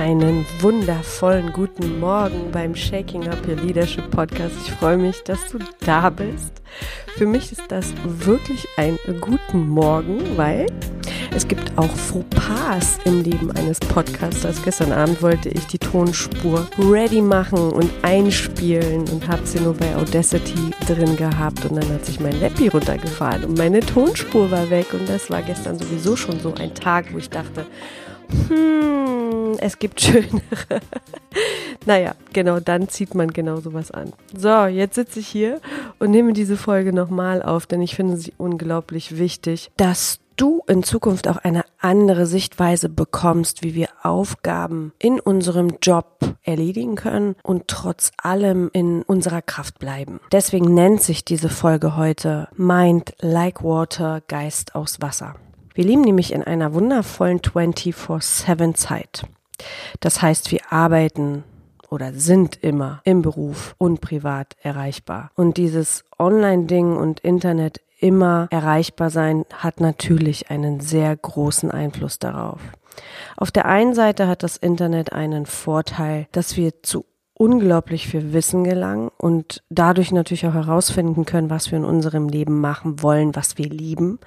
einen wundervollen guten Morgen beim Shaking Up Your Leadership Podcast. Ich freue mich, dass du da bist. Für mich ist das wirklich ein guten Morgen, weil es gibt auch Fauxpas im Leben eines Podcasters. Gestern Abend wollte ich die Tonspur ready machen und einspielen und habe sie nur bei Audacity drin gehabt und dann hat sich mein Lappi runtergefahren und meine Tonspur war weg und das war gestern sowieso schon so ein Tag, wo ich dachte, hm, es gibt schönere. naja, genau dann zieht man genau sowas an. So, jetzt sitze ich hier und nehme diese Folge nochmal auf, denn ich finde sie unglaublich wichtig, dass du in Zukunft auch eine andere Sichtweise bekommst, wie wir Aufgaben in unserem Job erledigen können und trotz allem in unserer Kraft bleiben. Deswegen nennt sich diese Folge heute Mind like Water, Geist aus Wasser. Wir leben nämlich in einer wundervollen 24-7 Zeit. Das heißt, wir arbeiten oder sind immer im Beruf und privat erreichbar. Und dieses Online-Ding und Internet immer erreichbar sein hat natürlich einen sehr großen Einfluss darauf. Auf der einen Seite hat das Internet einen Vorteil, dass wir zu unglaublich viel Wissen gelangen und dadurch natürlich auch herausfinden können, was wir in unserem Leben machen wollen, was wir lieben.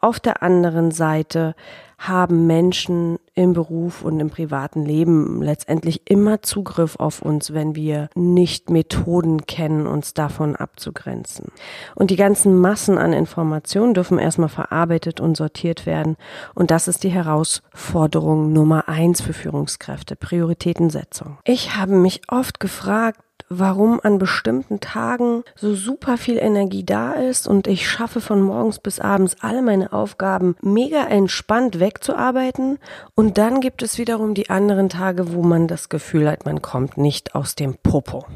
Auf der anderen Seite haben Menschen im Beruf und im privaten Leben letztendlich immer Zugriff auf uns, wenn wir nicht Methoden kennen, uns davon abzugrenzen. Und die ganzen Massen an Informationen dürfen erstmal verarbeitet und sortiert werden. Und das ist die Herausforderung Nummer eins für Führungskräfte, Prioritätensetzung. Ich habe mich oft gefragt, warum an bestimmten Tagen so super viel Energie da ist und ich schaffe von morgens bis abends alle meine Aufgaben mega entspannt wegzuarbeiten und dann gibt es wiederum die anderen Tage, wo man das Gefühl hat, man kommt nicht aus dem Popo.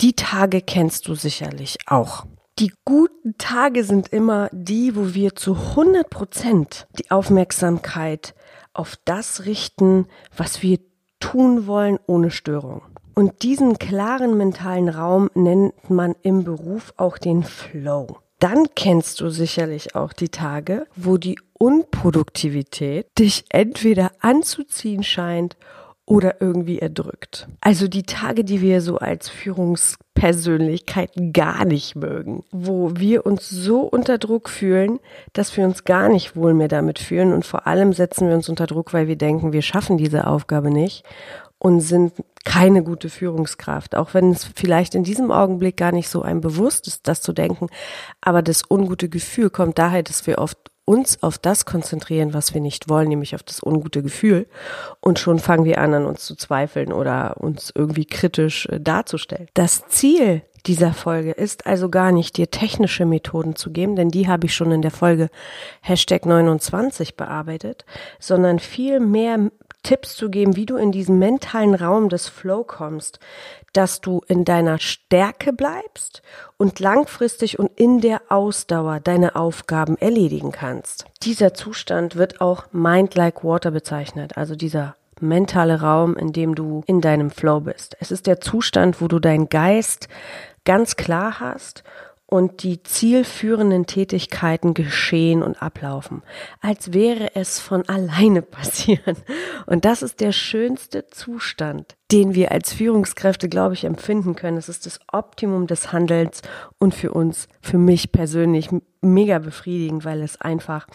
Die Tage kennst du sicherlich auch. Die guten Tage sind immer die, wo wir zu 100 Prozent die Aufmerksamkeit auf das richten, was wir tun wollen ohne Störung. Und diesen klaren mentalen Raum nennt man im Beruf auch den Flow. Dann kennst du sicherlich auch die Tage, wo die Unproduktivität dich entweder anzuziehen scheint oder irgendwie erdrückt. Also die Tage, die wir so als Führungspersönlichkeiten gar nicht mögen, wo wir uns so unter Druck fühlen, dass wir uns gar nicht wohl mehr damit fühlen und vor allem setzen wir uns unter Druck, weil wir denken, wir schaffen diese Aufgabe nicht und sind keine gute Führungskraft, auch wenn es vielleicht in diesem Augenblick gar nicht so ein bewusst ist, das zu denken. Aber das ungute Gefühl kommt daher, dass wir oft uns auf das konzentrieren, was wir nicht wollen, nämlich auf das ungute Gefühl. Und schon fangen wir an, an uns zu zweifeln oder uns irgendwie kritisch äh, darzustellen. Das Ziel dieser Folge ist also gar nicht, dir technische Methoden zu geben, denn die habe ich schon in der Folge Hashtag 29 bearbeitet, sondern viel mehr Tipps zu geben, wie du in diesen mentalen Raum des Flow kommst, dass du in deiner Stärke bleibst und langfristig und in der Ausdauer deine Aufgaben erledigen kannst. Dieser Zustand wird auch Mind like Water bezeichnet, also dieser mentale Raum, in dem du in deinem Flow bist. Es ist der Zustand, wo du deinen Geist ganz klar hast und die zielführenden Tätigkeiten geschehen und ablaufen, als wäre es von alleine passieren. Und das ist der schönste Zustand, den wir als Führungskräfte, glaube ich, empfinden können. Es ist das Optimum des Handelns und für uns, für mich persönlich mega befriedigend, weil es einfach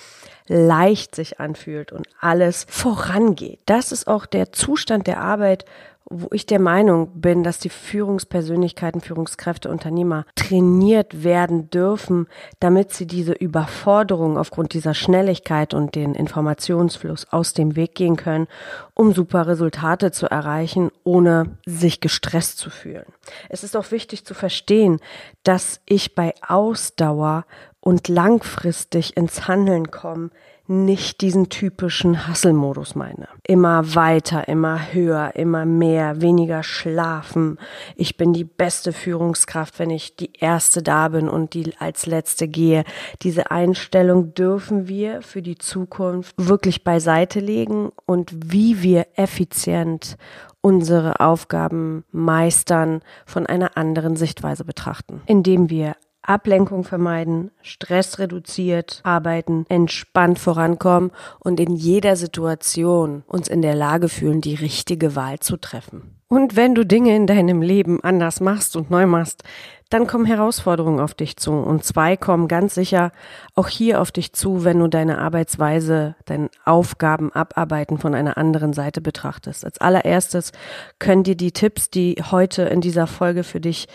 leicht sich anfühlt und alles vorangeht. Das ist auch der Zustand der Arbeit, wo ich der Meinung bin, dass die Führungspersönlichkeiten, Führungskräfte, Unternehmer trainiert werden dürfen, damit sie diese Überforderung aufgrund dieser Schnelligkeit und den Informationsfluss aus dem Weg gehen können, um super Resultate zu erreichen, ohne sich gestresst zu fühlen. Es ist auch wichtig zu verstehen, dass ich bei Ausdauer und langfristig ins Handeln kommen nicht diesen typischen Hasselmodus meine. Immer weiter, immer höher, immer mehr, weniger schlafen. Ich bin die beste Führungskraft, wenn ich die erste da bin und die als letzte gehe. Diese Einstellung dürfen wir für die Zukunft wirklich beiseite legen und wie wir effizient unsere Aufgaben meistern von einer anderen Sichtweise betrachten, indem wir Ablenkung vermeiden, Stress reduziert arbeiten, entspannt vorankommen und in jeder Situation uns in der Lage fühlen, die richtige Wahl zu treffen. Und wenn du Dinge in deinem Leben anders machst und neu machst, dann kommen Herausforderungen auf dich zu. Und zwei kommen ganz sicher auch hier auf dich zu, wenn du deine Arbeitsweise, deine Aufgaben abarbeiten von einer anderen Seite betrachtest. Als allererstes können dir die Tipps, die heute in dieser Folge für dich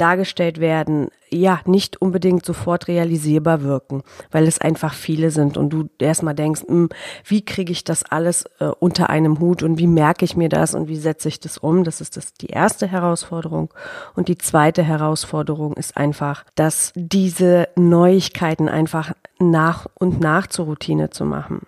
dargestellt werden, ja, nicht unbedingt sofort realisierbar wirken, weil es einfach viele sind und du erstmal denkst, mh, hm, wie kriege ich das alles äh, unter einem Hut und wie merke ich mir das und wie setze ich das um? Das ist das die erste Herausforderung und die zweite Herausforderung ist einfach, dass diese Neuigkeiten einfach nach und nach zur Routine zu machen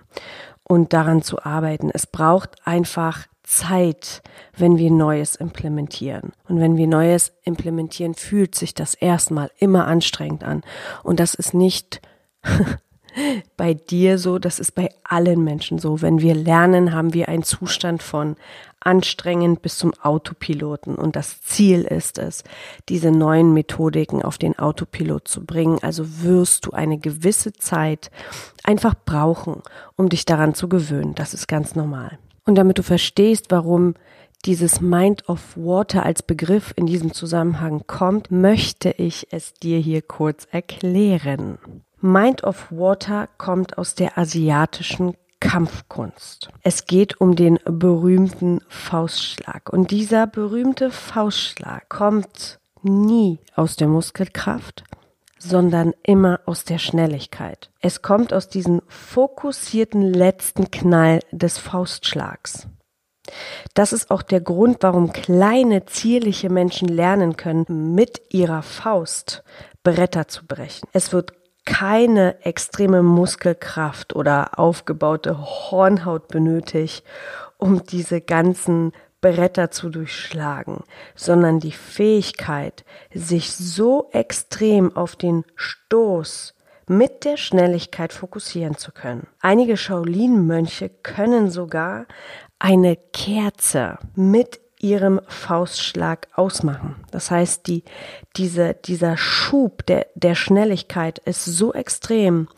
und daran zu arbeiten. Es braucht einfach Zeit, wenn wir Neues implementieren. Und wenn wir Neues implementieren, fühlt sich das erstmal immer anstrengend an. Und das ist nicht bei dir so, das ist bei allen Menschen so. Wenn wir lernen, haben wir einen Zustand von anstrengend bis zum Autopiloten. Und das Ziel ist es, diese neuen Methodiken auf den Autopilot zu bringen. Also wirst du eine gewisse Zeit einfach brauchen, um dich daran zu gewöhnen. Das ist ganz normal. Und damit du verstehst, warum dieses Mind of Water als Begriff in diesem Zusammenhang kommt, möchte ich es dir hier kurz erklären. Mind of Water kommt aus der asiatischen Kampfkunst. Es geht um den berühmten Faustschlag. Und dieser berühmte Faustschlag kommt nie aus der Muskelkraft, sondern immer aus der Schnelligkeit. Es kommt aus diesem fokussierten letzten Knall des Faustschlags. Das ist auch der Grund, warum kleine, zierliche Menschen lernen können, mit ihrer Faust Bretter zu brechen. Es wird keine extreme Muskelkraft oder aufgebaute Hornhaut benötigt, um diese ganzen Bretter zu durchschlagen, sondern die Fähigkeit, sich so extrem auf den Stoß mit der Schnelligkeit fokussieren zu können. Einige Shaolin-Mönche können sogar eine Kerze mit ihrem Faustschlag ausmachen. Das heißt, die, diese, dieser Schub der, der Schnelligkeit ist so extrem,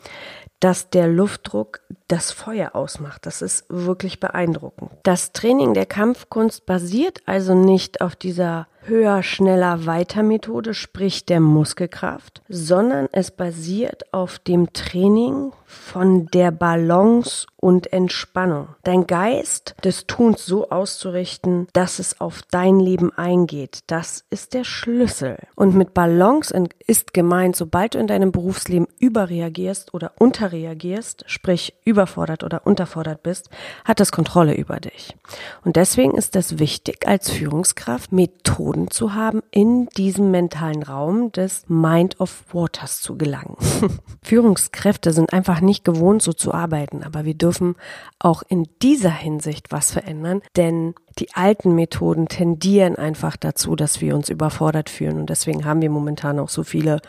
dass der Luftdruck das Feuer ausmacht. Das ist wirklich beeindruckend. Das Training der Kampfkunst basiert also nicht auf dieser höher, schneller, weiter Methode, sprich der Muskelkraft, sondern es basiert auf dem Training von der Balance und Entspannung. Dein Geist des Tuns so auszurichten, dass es auf dein Leben eingeht, das ist der Schlüssel. Und mit Balance ist gemeint, sobald du in deinem Berufsleben überreagierst oder unterreagierst, sprich überfordert oder unterfordert bist, hat das Kontrolle über dich. Und deswegen ist es wichtig, als Führungskraft Methoden Methoden zu haben, in diesem mentalen Raum des Mind of Waters zu gelangen. Führungskräfte sind einfach nicht gewohnt, so zu arbeiten, aber wir dürfen auch in dieser Hinsicht was verändern, denn die alten Methoden tendieren einfach dazu, dass wir uns überfordert fühlen und deswegen haben wir momentan auch so viele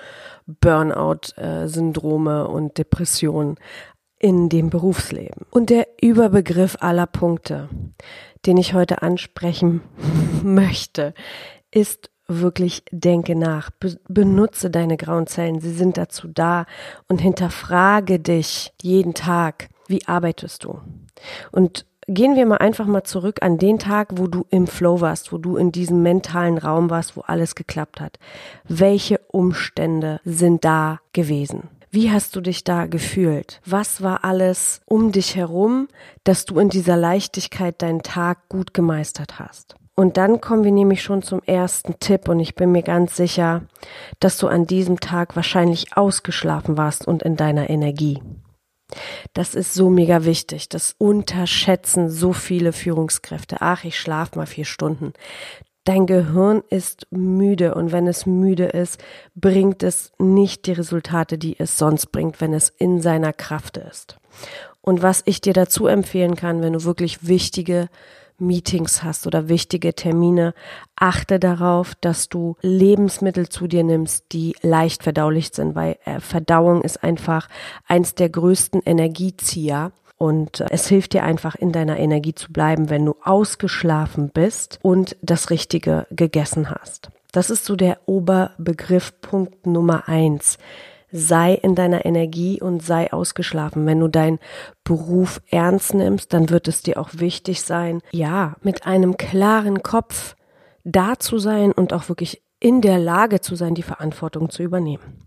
Burnout-Syndrome und Depressionen in dem Berufsleben. Und der Überbegriff aller Punkte, den ich heute ansprechen möchte, ist wirklich denke nach, Be benutze deine grauen Zellen, sie sind dazu da und hinterfrage dich jeden Tag, wie arbeitest du? Und gehen wir mal einfach mal zurück an den Tag, wo du im Flow warst, wo du in diesem mentalen Raum warst, wo alles geklappt hat. Welche Umstände sind da gewesen? Wie hast du dich da gefühlt? Was war alles um dich herum, dass du in dieser Leichtigkeit deinen Tag gut gemeistert hast? Und dann kommen wir nämlich schon zum ersten Tipp und ich bin mir ganz sicher, dass du an diesem Tag wahrscheinlich ausgeschlafen warst und in deiner Energie. Das ist so mega wichtig. Das unterschätzen so viele Führungskräfte. Ach, ich schlafe mal vier Stunden. Dein Gehirn ist müde und wenn es müde ist, bringt es nicht die Resultate, die es sonst bringt, wenn es in seiner Kraft ist. Und was ich dir dazu empfehlen kann, wenn du wirklich wichtige Meetings hast oder wichtige Termine, achte darauf, dass du Lebensmittel zu dir nimmst, die leicht verdaulich sind, weil äh, Verdauung ist einfach eins der größten Energiezieher. Und äh, es hilft dir einfach in deiner Energie zu bleiben, wenn du ausgeschlafen bist und das Richtige gegessen hast. Das ist so der Oberbegriff Punkt Nummer eins. Sei in deiner Energie und sei ausgeschlafen. Wenn du deinen Beruf ernst nimmst, dann wird es dir auch wichtig sein, ja, mit einem klaren Kopf da zu sein und auch wirklich in der Lage zu sein, die Verantwortung zu übernehmen.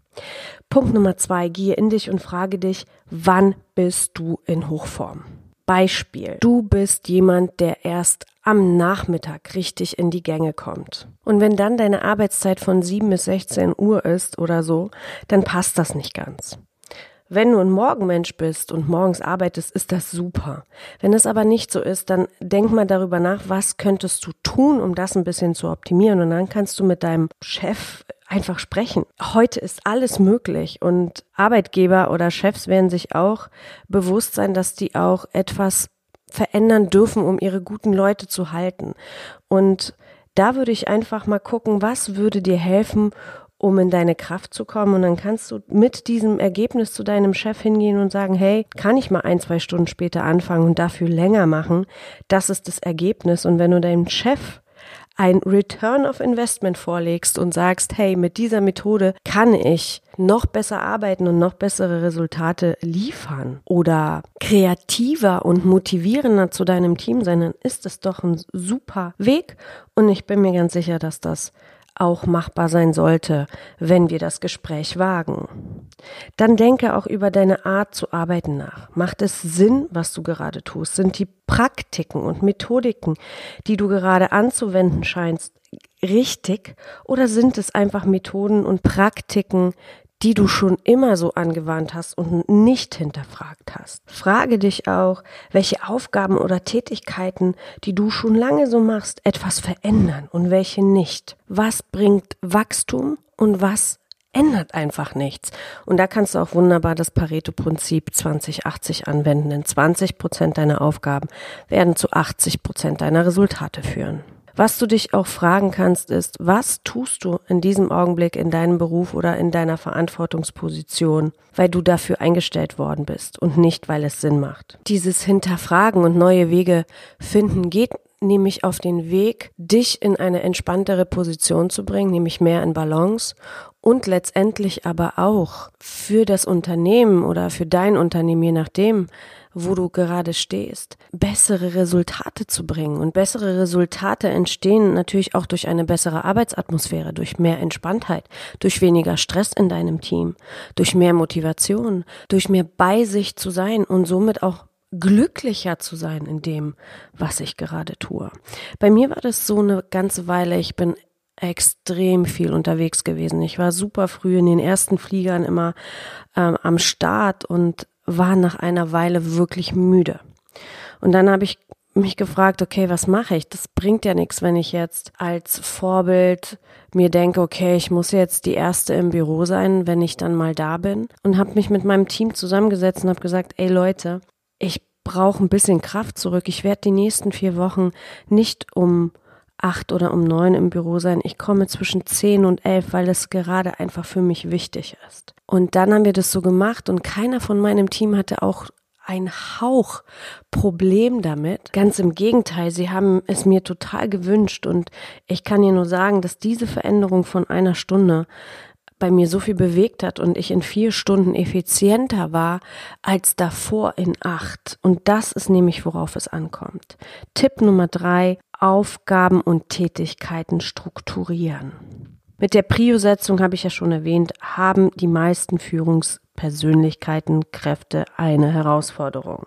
Punkt Nummer zwei, gehe in dich und frage dich, wann bist du in Hochform? Beispiel. Du bist jemand, der erst am Nachmittag richtig in die Gänge kommt. Und wenn dann deine Arbeitszeit von 7 bis 16 Uhr ist oder so, dann passt das nicht ganz. Wenn du ein Morgenmensch bist und morgens arbeitest, ist das super. Wenn es aber nicht so ist, dann denk mal darüber nach, was könntest du tun, um das ein bisschen zu optimieren. Und dann kannst du mit deinem Chef einfach sprechen. Heute ist alles möglich und Arbeitgeber oder Chefs werden sich auch bewusst sein, dass die auch etwas verändern dürfen, um ihre guten Leute zu halten. Und da würde ich einfach mal gucken, was würde dir helfen, um in deine Kraft zu kommen. Und dann kannst du mit diesem Ergebnis zu deinem Chef hingehen und sagen, hey, kann ich mal ein, zwei Stunden später anfangen und dafür länger machen? Das ist das Ergebnis. Und wenn du deinem Chef ein Return of Investment vorlegst und sagst, hey, mit dieser Methode kann ich noch besser arbeiten und noch bessere Resultate liefern oder kreativer und motivierender zu deinem Team sein, dann ist es doch ein super Weg. Und ich bin mir ganz sicher, dass das auch machbar sein sollte, wenn wir das Gespräch wagen. Dann denke auch über deine Art zu arbeiten nach. Macht es Sinn, was du gerade tust? Sind die Praktiken und Methodiken, die du gerade anzuwenden scheinst, richtig? Oder sind es einfach Methoden und Praktiken, die du schon immer so angewandt hast und nicht hinterfragt hast. Frage dich auch, welche Aufgaben oder Tätigkeiten, die du schon lange so machst, etwas verändern und welche nicht. Was bringt Wachstum und was ändert einfach nichts. Und da kannst du auch wunderbar das Pareto-Prinzip 2080 anwenden, denn 20 Prozent deiner Aufgaben werden zu 80 Prozent deiner Resultate führen. Was du dich auch fragen kannst, ist, was tust du in diesem Augenblick in deinem Beruf oder in deiner Verantwortungsposition, weil du dafür eingestellt worden bist und nicht, weil es Sinn macht. Dieses Hinterfragen und neue Wege finden geht nämlich auf den Weg, dich in eine entspanntere Position zu bringen, nämlich mehr in Balance und letztendlich aber auch für das Unternehmen oder für dein Unternehmen, je nachdem, wo du gerade stehst, bessere Resultate zu bringen. Und bessere Resultate entstehen natürlich auch durch eine bessere Arbeitsatmosphäre, durch mehr Entspanntheit, durch weniger Stress in deinem Team, durch mehr Motivation, durch mehr bei sich zu sein und somit auch glücklicher zu sein in dem, was ich gerade tue. Bei mir war das so eine ganze Weile, ich bin extrem viel unterwegs gewesen. Ich war super früh in den ersten Fliegern immer ähm, am Start und war nach einer Weile wirklich müde. Und dann habe ich mich gefragt, okay, was mache ich? Das bringt ja nichts, wenn ich jetzt als Vorbild mir denke, okay, ich muss jetzt die erste im Büro sein, wenn ich dann mal da bin. Und habe mich mit meinem Team zusammengesetzt und habe gesagt, ey Leute, ich brauche ein bisschen Kraft zurück. Ich werde die nächsten vier Wochen nicht um acht oder um neun im Büro sein. Ich komme zwischen zehn und elf, weil es gerade einfach für mich wichtig ist. Und dann haben wir das so gemacht und keiner von meinem Team hatte auch ein Hauch Problem damit. Ganz im Gegenteil, sie haben es mir total gewünscht und ich kann dir nur sagen, dass diese Veränderung von einer Stunde bei mir so viel bewegt hat und ich in vier Stunden effizienter war als davor in acht. Und das ist nämlich, worauf es ankommt. Tipp Nummer drei, Aufgaben und Tätigkeiten strukturieren. Mit der Prio-Setzung habe ich ja schon erwähnt, haben die meisten Führungspersönlichkeiten, Kräfte eine Herausforderung.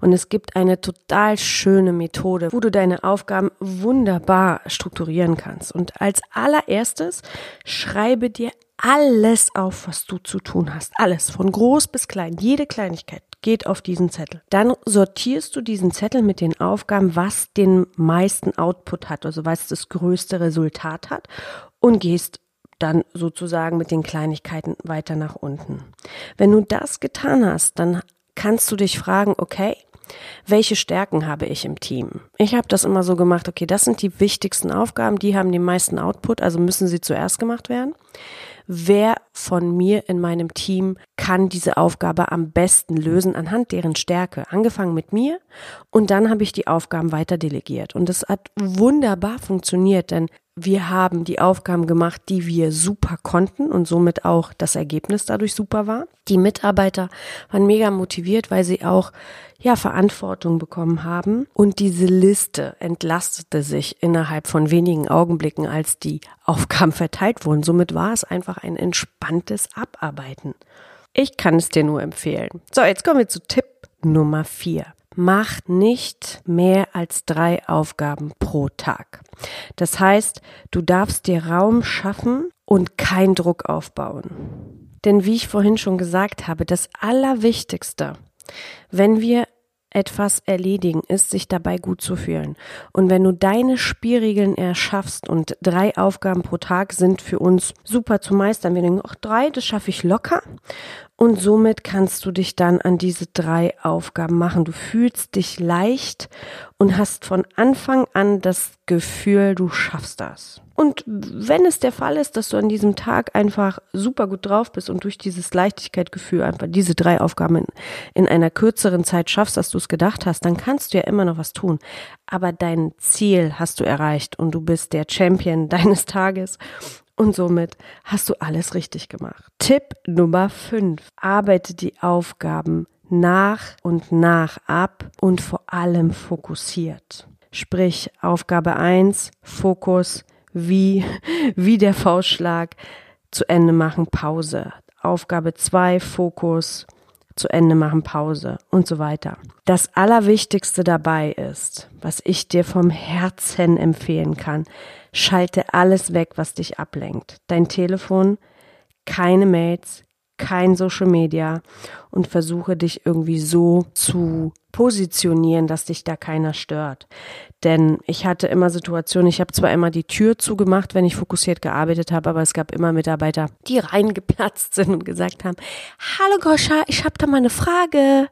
Und es gibt eine total schöne Methode, wo du deine Aufgaben wunderbar strukturieren kannst. Und als allererstes schreibe dir alles auf, was du zu tun hast. Alles, von groß bis klein. Jede Kleinigkeit geht auf diesen Zettel. Dann sortierst du diesen Zettel mit den Aufgaben, was den meisten Output hat, also was das größte Resultat hat und gehst dann sozusagen mit den Kleinigkeiten weiter nach unten. Wenn du das getan hast, dann kannst du dich fragen, okay, welche Stärken habe ich im Team? Ich habe das immer so gemacht, okay, das sind die wichtigsten Aufgaben, die haben den meisten Output, also müssen sie zuerst gemacht werden. Wer von mir in meinem Team kann diese Aufgabe am besten lösen anhand deren Stärke? Angefangen mit mir und dann habe ich die Aufgaben weiter delegiert. Und es hat wunderbar funktioniert, denn wir haben die Aufgaben gemacht, die wir super konnten und somit auch das Ergebnis dadurch super war. Die Mitarbeiter waren mega motiviert, weil sie auch ja Verantwortung bekommen haben und diese Liste entlastete sich innerhalb von wenigen Augenblicken, als die Aufgaben verteilt wurden. Somit war es einfach ein entspanntes Abarbeiten. Ich kann es dir nur empfehlen. So, jetzt kommen wir zu Tipp Nummer vier macht nicht mehr als drei Aufgaben pro Tag. Das heißt, du darfst dir Raum schaffen und keinen Druck aufbauen. Denn wie ich vorhin schon gesagt habe, das Allerwichtigste, wenn wir etwas erledigen, ist, sich dabei gut zu fühlen. Und wenn du deine Spielregeln erschaffst und drei Aufgaben pro Tag sind für uns super zu meistern, wir denken, ach, drei, das schaffe ich locker. Und somit kannst du dich dann an diese drei Aufgaben machen. Du fühlst dich leicht und hast von Anfang an das Gefühl, du schaffst das. Und wenn es der Fall ist, dass du an diesem Tag einfach super gut drauf bist und durch dieses Leichtigkeitsgefühl einfach diese drei Aufgaben in, in einer kürzeren Zeit schaffst, als du es gedacht hast, dann kannst du ja immer noch was tun. Aber dein Ziel hast du erreicht und du bist der Champion deines Tages und somit hast du alles richtig gemacht. Tipp Nummer 5. Arbeite die Aufgaben nach und nach ab und vor allem fokussiert. Sprich, Aufgabe 1, Fokus, wie, wie der Faustschlag, zu Ende machen, Pause. Aufgabe 2, Fokus, zu Ende machen, Pause und so weiter. Das Allerwichtigste dabei ist, was ich dir vom Herzen empfehlen kann, Schalte alles weg, was dich ablenkt. Dein Telefon, keine Mails, kein Social Media und versuche dich irgendwie so zu positionieren, dass dich da keiner stört. Denn ich hatte immer Situationen, ich habe zwar immer die Tür zugemacht, wenn ich fokussiert gearbeitet habe, aber es gab immer Mitarbeiter, die reingeplatzt sind und gesagt haben, Hallo Goscha, ich habe da mal eine Frage.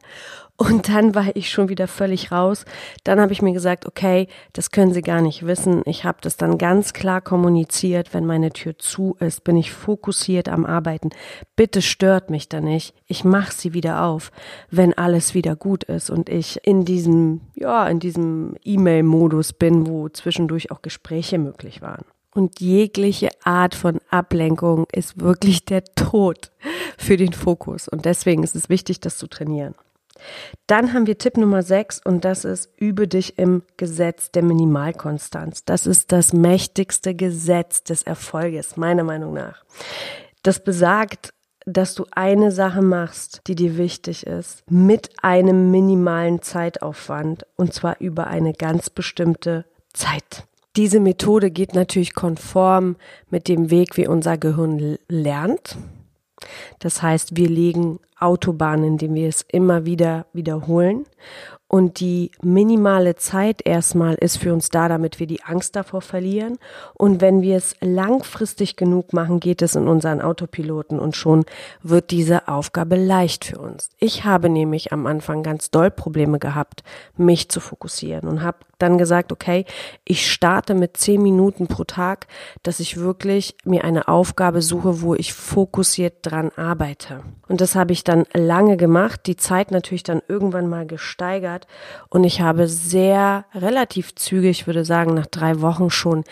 Und dann war ich schon wieder völlig raus. Dann habe ich mir gesagt, okay, das können Sie gar nicht wissen. Ich habe das dann ganz klar kommuniziert. Wenn meine Tür zu ist, bin ich fokussiert am Arbeiten. Bitte stört mich da nicht. Ich mache sie wieder auf, wenn alles wieder gut ist und ich in diesem, ja, in diesem E-Mail-Modus bin, wo zwischendurch auch Gespräche möglich waren. Und jegliche Art von Ablenkung ist wirklich der Tod für den Fokus. Und deswegen ist es wichtig, das zu trainieren. Dann haben wir Tipp Nummer 6 und das ist, übe dich im Gesetz der Minimalkonstanz. Das ist das mächtigste Gesetz des Erfolges, meiner Meinung nach. Das besagt, dass du eine Sache machst, die dir wichtig ist, mit einem minimalen Zeitaufwand und zwar über eine ganz bestimmte Zeit. Diese Methode geht natürlich konform mit dem Weg, wie unser Gehirn lernt. Das heißt, wir legen Autobahnen, indem wir es immer wieder wiederholen. Und die minimale Zeit erstmal ist für uns da, damit wir die Angst davor verlieren. Und wenn wir es langfristig genug machen, geht es in unseren Autopiloten und schon wird diese Aufgabe leicht für uns. Ich habe nämlich am Anfang ganz doll Probleme gehabt, mich zu fokussieren und habe dann gesagt, okay, ich starte mit zehn Minuten pro Tag, dass ich wirklich mir eine Aufgabe suche, wo ich fokussiert dran arbeite. Und das habe ich dann lange gemacht, die Zeit natürlich dann irgendwann mal gesteigert und ich habe sehr relativ zügig, würde sagen, nach drei Wochen schon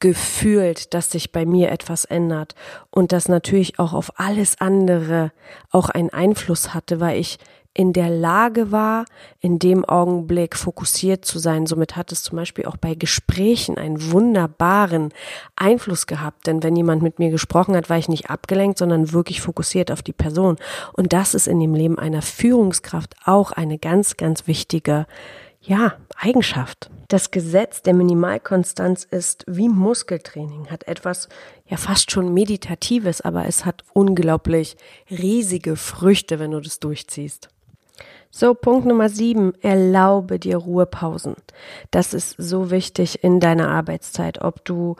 gefühlt, dass sich bei mir etwas ändert und das natürlich auch auf alles andere auch einen Einfluss hatte, weil ich in der Lage war, in dem Augenblick fokussiert zu sein. Somit hat es zum Beispiel auch bei Gesprächen einen wunderbaren Einfluss gehabt. Denn wenn jemand mit mir gesprochen hat, war ich nicht abgelenkt, sondern wirklich fokussiert auf die Person. Und das ist in dem Leben einer Führungskraft auch eine ganz, ganz wichtige ja, Eigenschaft. Das Gesetz der Minimalkonstanz ist wie Muskeltraining, hat etwas ja fast schon Meditatives, aber es hat unglaublich riesige Früchte, wenn du das durchziehst. So, Punkt Nummer sieben, erlaube dir Ruhepausen. Das ist so wichtig in deiner Arbeitszeit. Ob du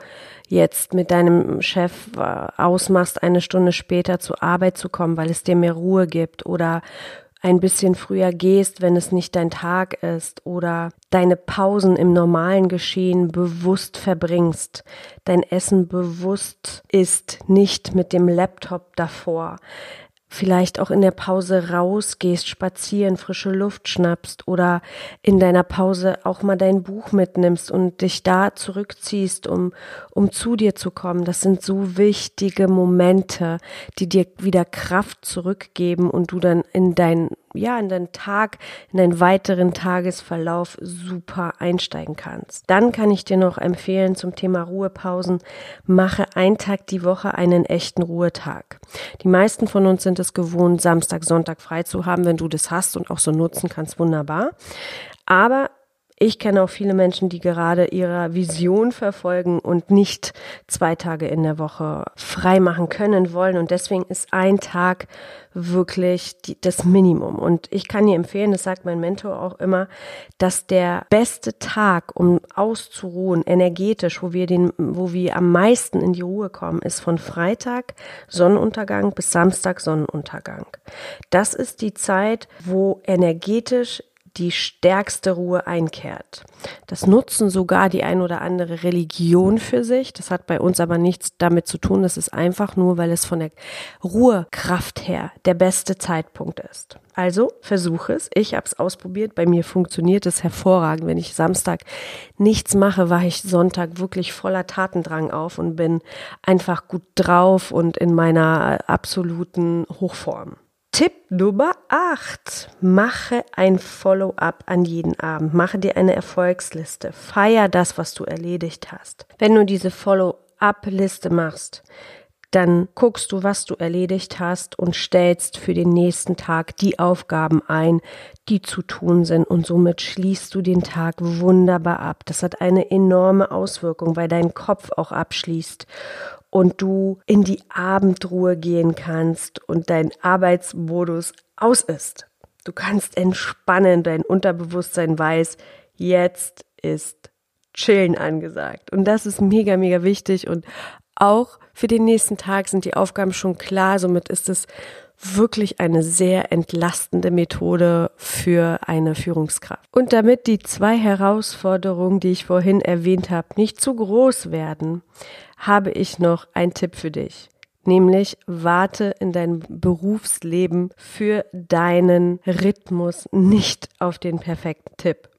jetzt mit deinem Chef äh, ausmachst, eine Stunde später zur Arbeit zu kommen, weil es dir mehr Ruhe gibt oder ein bisschen früher gehst, wenn es nicht dein Tag ist oder deine Pausen im normalen Geschehen bewusst verbringst, dein Essen bewusst isst, nicht mit dem Laptop davor vielleicht auch in der Pause rausgehst, spazieren, frische Luft schnappst oder in deiner Pause auch mal dein Buch mitnimmst und dich da zurückziehst, um, um zu dir zu kommen. Das sind so wichtige Momente, die dir wieder Kraft zurückgeben und du dann in dein, ja, in deinen Tag, in deinen weiteren Tagesverlauf super einsteigen kannst. Dann kann ich dir noch empfehlen zum Thema Ruhepausen, mache einen Tag die Woche einen echten Ruhetag. Die meisten von uns sind es gewohnt, Samstag, Sonntag frei zu haben. Wenn du das hast und auch so nutzen kannst, wunderbar. Aber ich kenne auch viele Menschen, die gerade ihrer Vision verfolgen und nicht zwei Tage in der Woche frei machen können wollen. Und deswegen ist ein Tag wirklich die, das Minimum. Und ich kann dir empfehlen, das sagt mein Mentor auch immer, dass der beste Tag, um auszuruhen, energetisch, wo wir den, wo wir am meisten in die Ruhe kommen, ist von Freitag Sonnenuntergang bis Samstag Sonnenuntergang. Das ist die Zeit, wo energetisch die stärkste Ruhe einkehrt. Das nutzen sogar die ein oder andere Religion für sich. Das hat bei uns aber nichts damit zu tun. Das ist einfach nur, weil es von der Ruhekraft her der beste Zeitpunkt ist. Also versuche es. Ich habe es ausprobiert. Bei mir funktioniert es hervorragend. Wenn ich Samstag nichts mache, war ich Sonntag wirklich voller Tatendrang auf und bin einfach gut drauf und in meiner absoluten Hochform. Tipp Nummer 8. Mache ein Follow-up an jeden Abend. Mache dir eine Erfolgsliste. Feier das, was du erledigt hast. Wenn du diese Follow-up-Liste machst, dann guckst du, was du erledigt hast und stellst für den nächsten Tag die Aufgaben ein, die zu tun sind und somit schließt du den Tag wunderbar ab. Das hat eine enorme Auswirkung, weil dein Kopf auch abschließt und du in die Abendruhe gehen kannst und dein Arbeitsmodus aus ist. Du kannst entspannen, dein Unterbewusstsein weiß, jetzt ist Chillen angesagt. Und das ist mega, mega wichtig. Und auch für den nächsten Tag sind die Aufgaben schon klar. Somit ist es wirklich eine sehr entlastende Methode für eine Führungskraft. Und damit die zwei Herausforderungen, die ich vorhin erwähnt habe, nicht zu groß werden, habe ich noch einen Tipp für dich. Nämlich warte in deinem Berufsleben für deinen Rhythmus nicht auf den perfekten Tipp.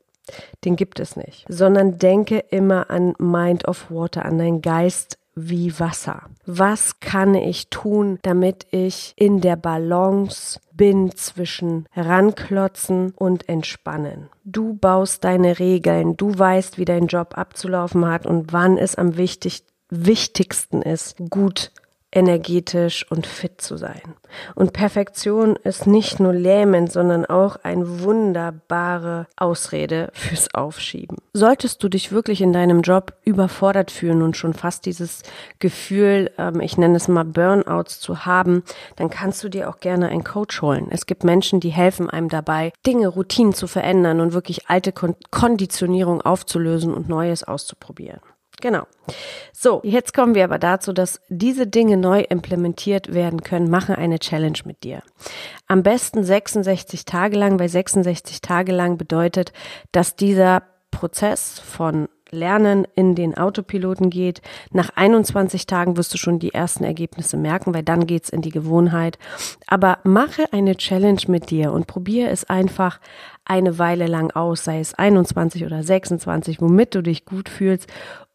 Den gibt es nicht, sondern denke immer an Mind of Water, an deinen Geist wie Wasser. Was kann ich tun, damit ich in der Balance bin zwischen ranklotzen und entspannen? Du baust deine Regeln, du weißt, wie dein Job abzulaufen hat und wann es am wichtig, wichtigsten ist, gut energetisch und fit zu sein. Und Perfektion ist nicht nur lähmend, sondern auch eine wunderbare Ausrede fürs Aufschieben. Solltest du dich wirklich in deinem Job überfordert fühlen und schon fast dieses Gefühl, ähm, ich nenne es mal Burnouts zu haben, dann kannst du dir auch gerne einen Coach holen. Es gibt Menschen, die helfen einem dabei, Dinge, Routinen zu verändern und wirklich alte Konditionierung aufzulösen und Neues auszuprobieren. Genau. So, jetzt kommen wir aber dazu, dass diese Dinge neu implementiert werden können. Mache eine Challenge mit dir. Am besten 66 Tage lang, weil 66 Tage lang bedeutet, dass dieser Prozess von Lernen in den Autopiloten geht. Nach 21 Tagen wirst du schon die ersten Ergebnisse merken, weil dann geht's in die Gewohnheit. Aber mache eine Challenge mit dir und probiere es einfach eine Weile lang aus, sei es 21 oder 26, womit du dich gut fühlst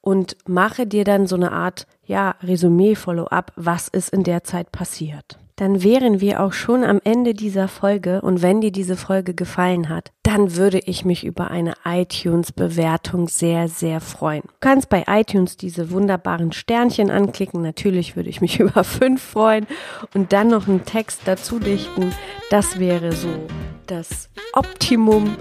und mache dir dann so eine Art, ja, Resümee, Follow-up, was ist in der Zeit passiert. Dann wären wir auch schon am Ende dieser Folge und wenn dir diese Folge gefallen hat, dann würde ich mich über eine iTunes-Bewertung sehr, sehr freuen. Du kannst bei iTunes diese wunderbaren Sternchen anklicken. Natürlich würde ich mich über fünf freuen und dann noch einen Text dazu dichten. Das wäre so das Optimum.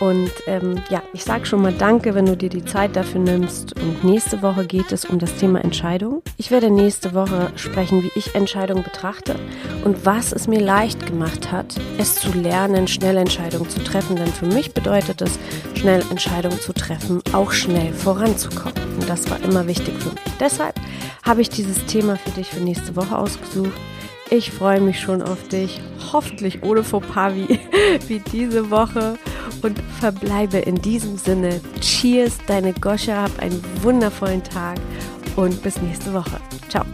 Und ähm, ja, ich sage schon mal Danke, wenn du dir die Zeit dafür nimmst. Und nächste Woche geht es um das Thema Entscheidung. Ich werde nächste Woche sprechen, wie ich Entscheidungen betrachte und was es mir leicht gemacht hat, es zu lernen, schnell Entscheidungen zu treffen. Denn für mich bedeutet es, schnell Entscheidungen zu treffen, auch schnell voranzukommen. Und das war immer wichtig für mich. Deshalb habe ich dieses Thema für dich für nächste Woche ausgesucht. Ich freue mich schon auf dich, hoffentlich ohne Fauxpas wie, wie diese Woche und verbleibe in diesem Sinne. Cheers, deine Goscha, hab einen wundervollen Tag und bis nächste Woche. Ciao.